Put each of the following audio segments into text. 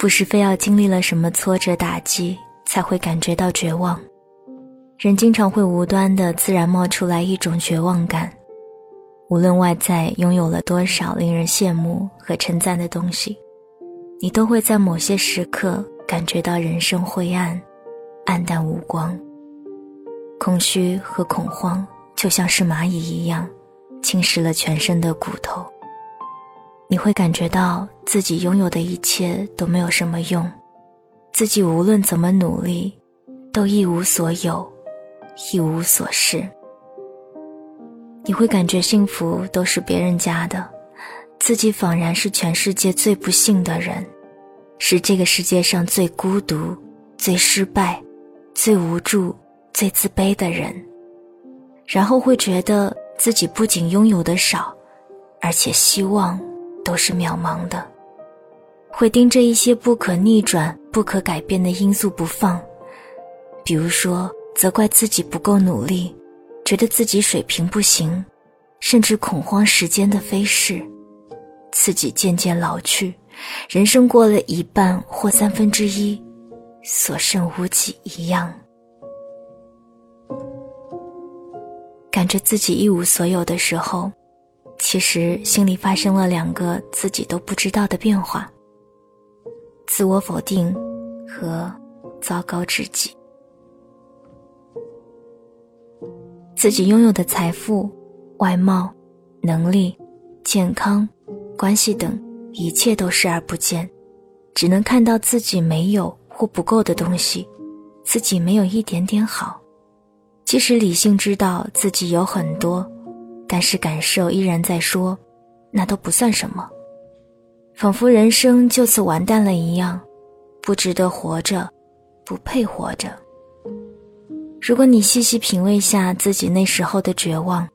不是非要经历了什么挫折打击才会感觉到绝望。人经常会无端的自然冒出来一种绝望感，无论外在拥有了多少令人羡慕和称赞的东西，你都会在某些时刻感觉到人生灰暗、暗淡无光。空虚和恐慌就像是蚂蚁一样，侵蚀了全身的骨头。你会感觉到自己拥有的一切都没有什么用，自己无论怎么努力，都一无所有，一无所失。你会感觉幸福都是别人家的，自己仿然是全世界最不幸的人，是这个世界上最孤独、最失败、最无助、最自卑的人。然后会觉得自己不仅拥有的少，而且希望。都是渺茫的，会盯着一些不可逆转、不可改变的因素不放，比如说责怪自己不够努力，觉得自己水平不行，甚至恐慌时间的飞逝，自己渐渐老去，人生过了一半或三分之一，所剩无几一样，感觉自己一无所有的时候。其实心里发生了两个自己都不知道的变化：自我否定和糟糕至极。自己拥有的财富、外貌、能力、健康、关系等一切都视而不见，只能看到自己没有或不够的东西，自己没有一点点好。即使理性知道自己有很多。但是感受依然在说，那都不算什么，仿佛人生就此完蛋了一样，不值得活着，不配活着。如果你细细品味下自己那时候的绝望，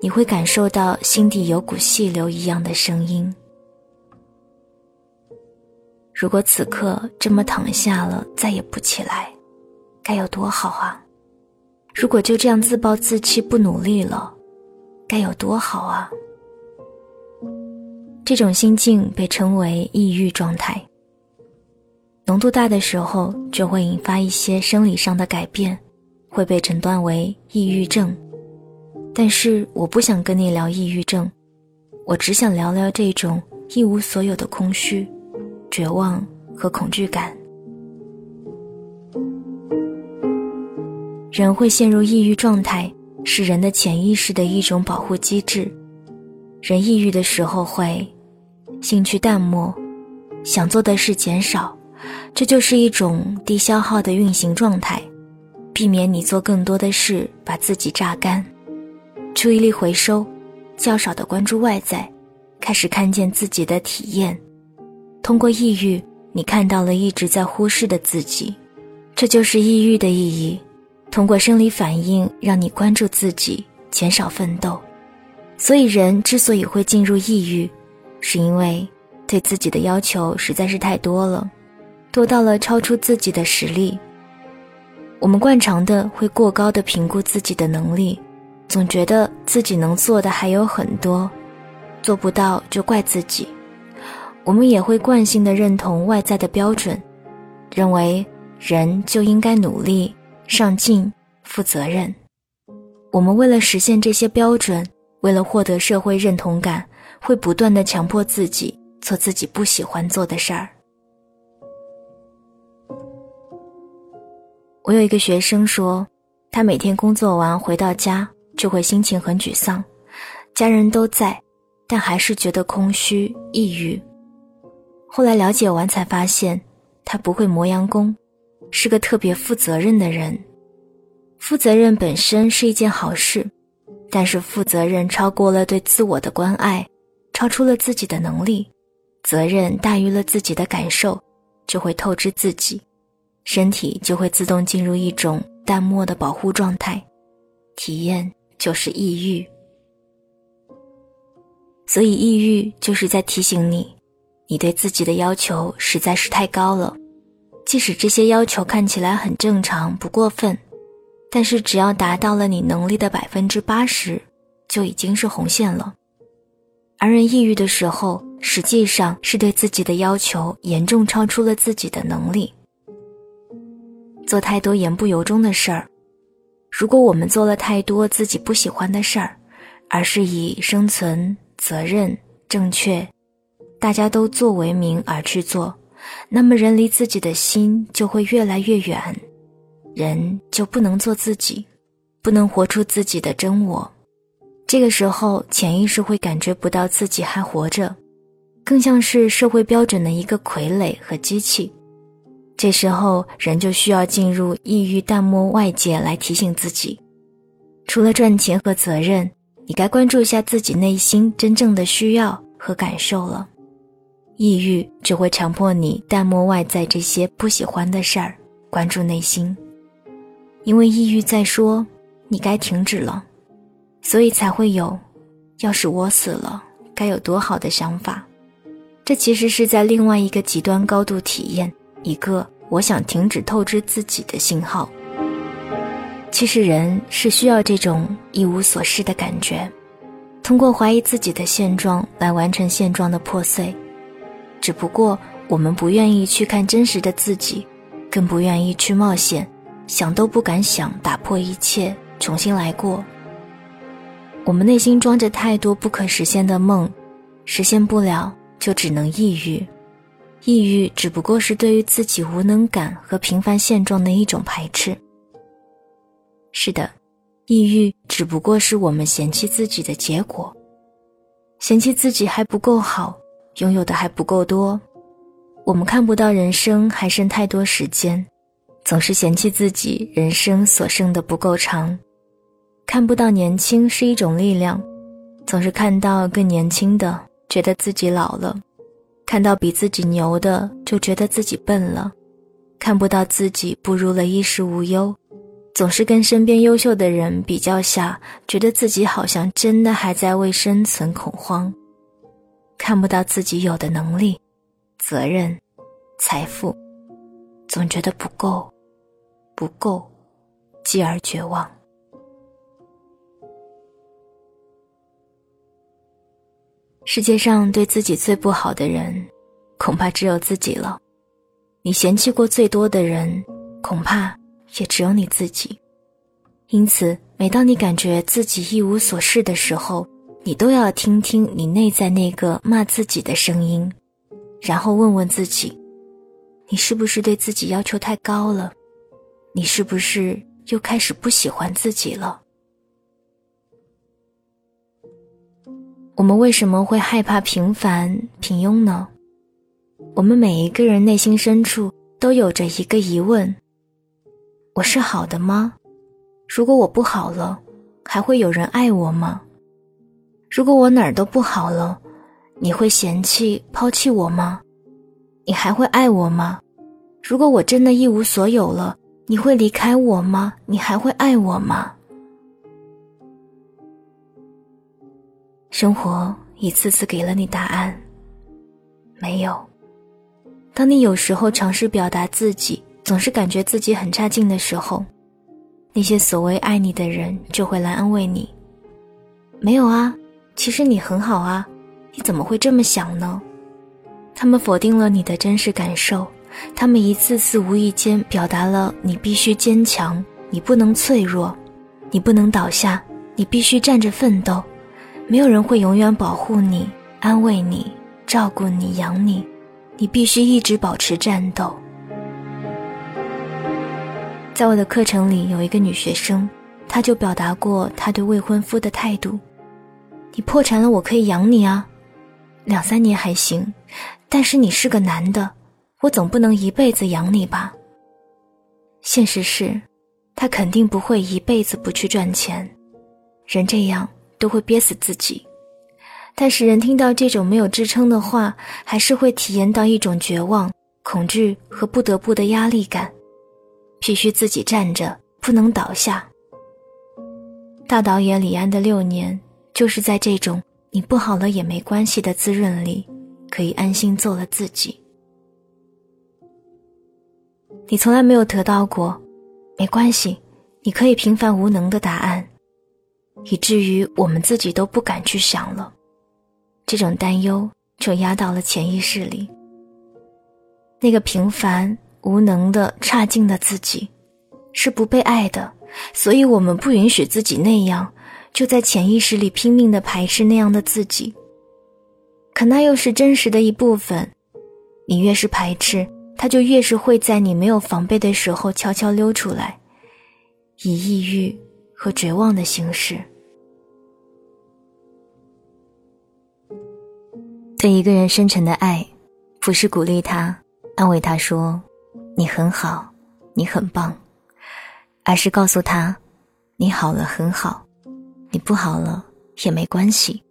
你会感受到心底有股细流一样的声音。如果此刻这么躺下了，再也不起来，该有多好啊！如果就这样自暴自弃，不努力了。该有多好啊！这种心境被称为抑郁状态。浓度大的时候，就会引发一些生理上的改变，会被诊断为抑郁症。但是我不想跟你聊抑郁症，我只想聊聊这种一无所有的空虚、绝望和恐惧感。人会陷入抑郁状态。是人的潜意识的一种保护机制。人抑郁的时候会兴趣淡漠，想做的事减少，这就是一种低消耗的运行状态，避免你做更多的事把自己榨干。注意力回收，较少的关注外在，开始看见自己的体验。通过抑郁，你看到了一直在忽视的自己，这就是抑郁的意义。通过生理反应让你关注自己，减少奋斗，所以人之所以会进入抑郁，是因为对自己的要求实在是太多了，多到了超出自己的实力。我们惯常的会过高的评估自己的能力，总觉得自己能做的还有很多，做不到就怪自己。我们也会惯性的认同外在的标准，认为人就应该努力。上进、负责任，我们为了实现这些标准，为了获得社会认同感，会不断的强迫自己做自己不喜欢做的事儿。我有一个学生说，他每天工作完回到家就会心情很沮丧，家人都在，但还是觉得空虚、抑郁。后来了解完才发现，他不会磨洋工。是个特别负责任的人，负责任本身是一件好事，但是负责任超过了对自我的关爱，超出了自己的能力，责任大于了自己的感受，就会透支自己，身体就会自动进入一种淡漠的保护状态，体验就是抑郁。所以，抑郁就是在提醒你，你对自己的要求实在是太高了。即使这些要求看起来很正常、不过分，但是只要达到了你能力的百分之八十，就已经是红线了。而人抑郁的时候，实际上是对自己的要求严重超出了自己的能力，做太多言不由衷的事儿。如果我们做了太多自己不喜欢的事儿，而是以生存、责任、正确，大家都做为名而去做，那么人离自己的心就会越来越远，人就不能做自己，不能活出自己的真我。这个时候，潜意识会感觉不到自己还活着，更像是社会标准的一个傀儡和机器。这时候，人就需要进入抑郁淡漠外界来提醒自己，除了赚钱和责任，你该关注一下自己内心真正的需要和感受了。抑郁只会强迫你淡漠外在这些不喜欢的事儿，关注内心，因为抑郁在说你该停止了。所以才会有，要是我死了，该有多好的想法。这其实是在另外一个极端高度体验一个我想停止透支自己的信号。其实人是需要这种一无所事的感觉，通过怀疑自己的现状来完成现状的破碎。只不过我们不愿意去看真实的自己，更不愿意去冒险，想都不敢想，打破一切，重新来过。我们内心装着太多不可实现的梦，实现不了就只能抑郁。抑郁只不过是对于自己无能感和平凡现状的一种排斥。是的，抑郁只不过是我们嫌弃自己的结果，嫌弃自己还不够好，拥有的还不够多。我们看不到人生还剩太多时间，总是嫌弃自己人生所剩的不够长。看不到年轻是一种力量，总是看到更年轻的，觉得自己老了；看到比自己牛的，就觉得自己笨了；看不到自己步入了衣食无忧，总是跟身边优秀的人比较下，觉得自己好像真的还在为生存恐慌；看不到自己有的能力、责任、财富，总觉得不够，不够，继而绝望。世界上对自己最不好的人，恐怕只有自己了。你嫌弃过最多的人，恐怕也只有你自己。因此，每当你感觉自己一无所事的时候，你都要听听你内在那个骂自己的声音，然后问问自己：你是不是对自己要求太高了？你是不是又开始不喜欢自己了？我们为什么会害怕平凡平庸呢？我们每一个人内心深处都有着一个疑问：我是好的吗？如果我不好了，还会有人爱我吗？如果我哪儿都不好了，你会嫌弃抛弃我吗？你还会爱我吗？如果我真的一无所有了，你会离开我吗？你还会爱我吗？生活一次次给了你答案，没有。当你有时候尝试表达自己，总是感觉自己很差劲的时候，那些所谓爱你的人就会来安慰你。没有啊，其实你很好啊，你怎么会这么想呢？他们否定了你的真实感受，他们一次次无意间表达了你必须坚强，你不能脆弱，你不能倒下，你必须站着奋斗。没有人会永远保护你、安慰你、照顾你、养你，你必须一直保持战斗。在我的课程里，有一个女学生，她就表达过她对未婚夫的态度：“你破产了，我可以养你啊，两三年还行，但是你是个男的，我总不能一辈子养你吧？”现实是，他肯定不会一辈子不去赚钱，人这样。都会憋死自己，但是人听到这种没有支撑的话，还是会体验到一种绝望、恐惧和不得不的压力感，必须自己站着，不能倒下。大导演李安的六年，就是在这种你不好了也没关系的滋润里，可以安心做了自己。你从来没有得到过，没关系，你可以平凡无能的答案。以至于我们自己都不敢去想了，这种担忧就压到了潜意识里。那个平凡无能的差劲的自己，是不被爱的，所以我们不允许自己那样，就在潜意识里拼命的排斥那样的自己。可那又是真实的一部分，你越是排斥，它就越是会在你没有防备的时候悄悄溜出来，以抑郁和绝望的形式。对一个人深沉的爱，不是鼓励他。安慰他说：“你很好，你很棒。”而是告诉他：“你好了很好，你不好了也没关系。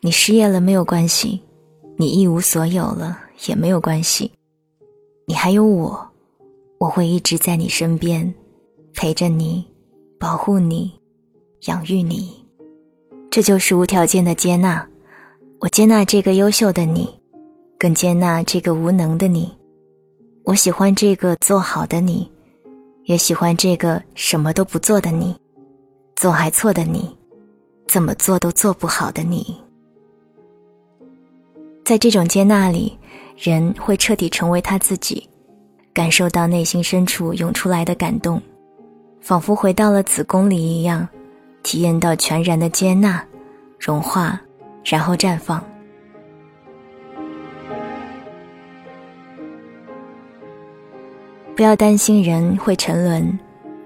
你失业了没有关系，你一无所有了也没有关系。你还有我，我会一直在你身边，陪着你，保护你，养育你。这就是无条件的接纳。我接纳这个优秀的你。”更接纳这个无能的你，我喜欢这个做好的你，也喜欢这个什么都不做的你，做还错的你，怎么做都做不好的你。在这种接纳里，人会彻底成为他自己，感受到内心深处涌出来的感动，仿佛回到了子宫里一样，体验到全然的接纳、融化，然后绽放。不要担心人会沉沦，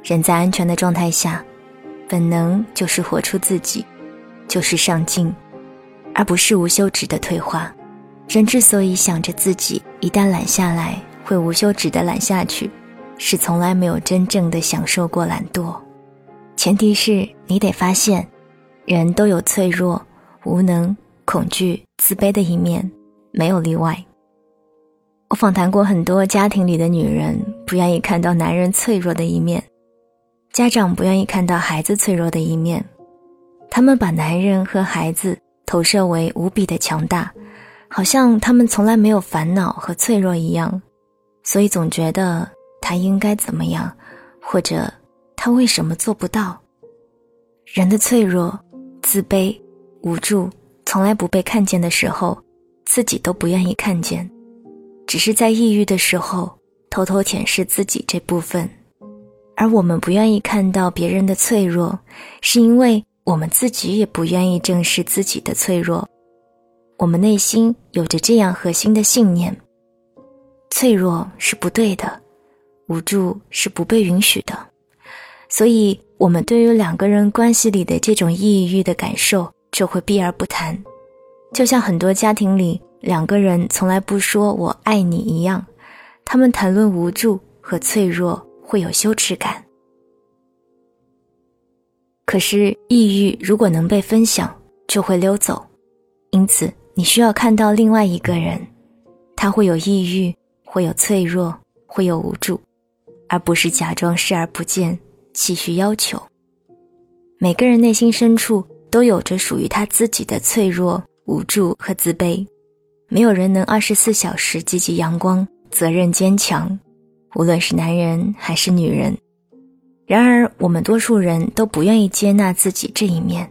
人在安全的状态下，本能就是活出自己，就是上进，而不是无休止的退化。人之所以想着自己一旦懒下来会无休止的懒下去，是从来没有真正的享受过懒惰。前提是你得发现，人都有脆弱、无能、恐惧、自卑的一面，没有例外。我访谈过很多家庭里的女人，不愿意看到男人脆弱的一面，家长不愿意看到孩子脆弱的一面，他们把男人和孩子投射为无比的强大，好像他们从来没有烦恼和脆弱一样，所以总觉得他应该怎么样，或者他为什么做不到。人的脆弱、自卑、无助，从来不被看见的时候，自己都不愿意看见。只是在抑郁的时候，偷偷舔舐自己这部分，而我们不愿意看到别人的脆弱，是因为我们自己也不愿意正视自己的脆弱。我们内心有着这样核心的信念：脆弱是不对的，无助是不被允许的。所以，我们对于两个人关系里的这种抑郁的感受，就会避而不谈。就像很多家庭里。两个人从来不说“我爱你”一样，他们谈论无助和脆弱会有羞耻感。可是抑郁如果能被分享，就会溜走。因此，你需要看到另外一个人，他会有抑郁，会有脆弱，会有无助，而不是假装视而不见，继续要求。每个人内心深处都有着属于他自己的脆弱、无助和自卑。没有人能二十四小时积极阳光、责任坚强，无论是男人还是女人。然而，我们多数人都不愿意接纳自己这一面。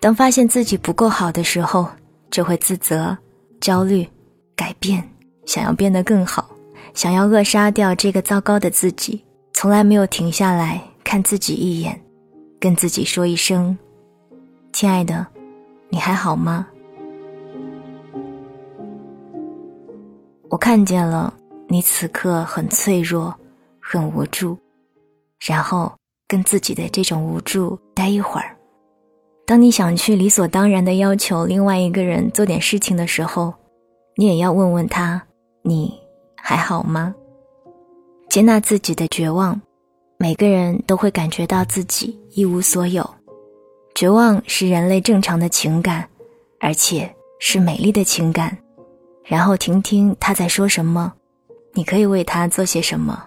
当发现自己不够好的时候，就会自责、焦虑、改变，想要变得更好，想要扼杀掉这个糟糕的自己，从来没有停下来看自己一眼，跟自己说一声：“亲爱的，你还好吗？”我看见了你此刻很脆弱，很无助，然后跟自己的这种无助待一会儿。当你想去理所当然的要求另外一个人做点事情的时候，你也要问问他：你还好吗？接纳自己的绝望，每个人都会感觉到自己一无所有。绝望是人类正常的情感，而且是美丽的情感。然后听听他在说什么，你可以为他做些什么，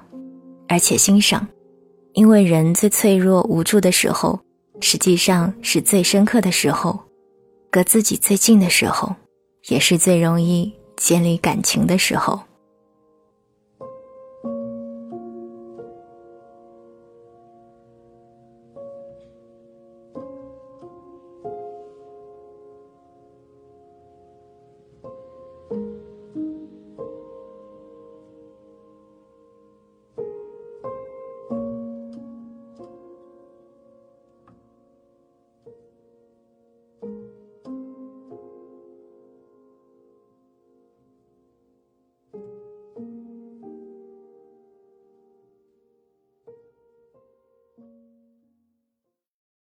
而且欣赏，因为人最脆弱无助的时候，实际上是最深刻的时候，隔自己最近的时候，也是最容易建立感情的时候。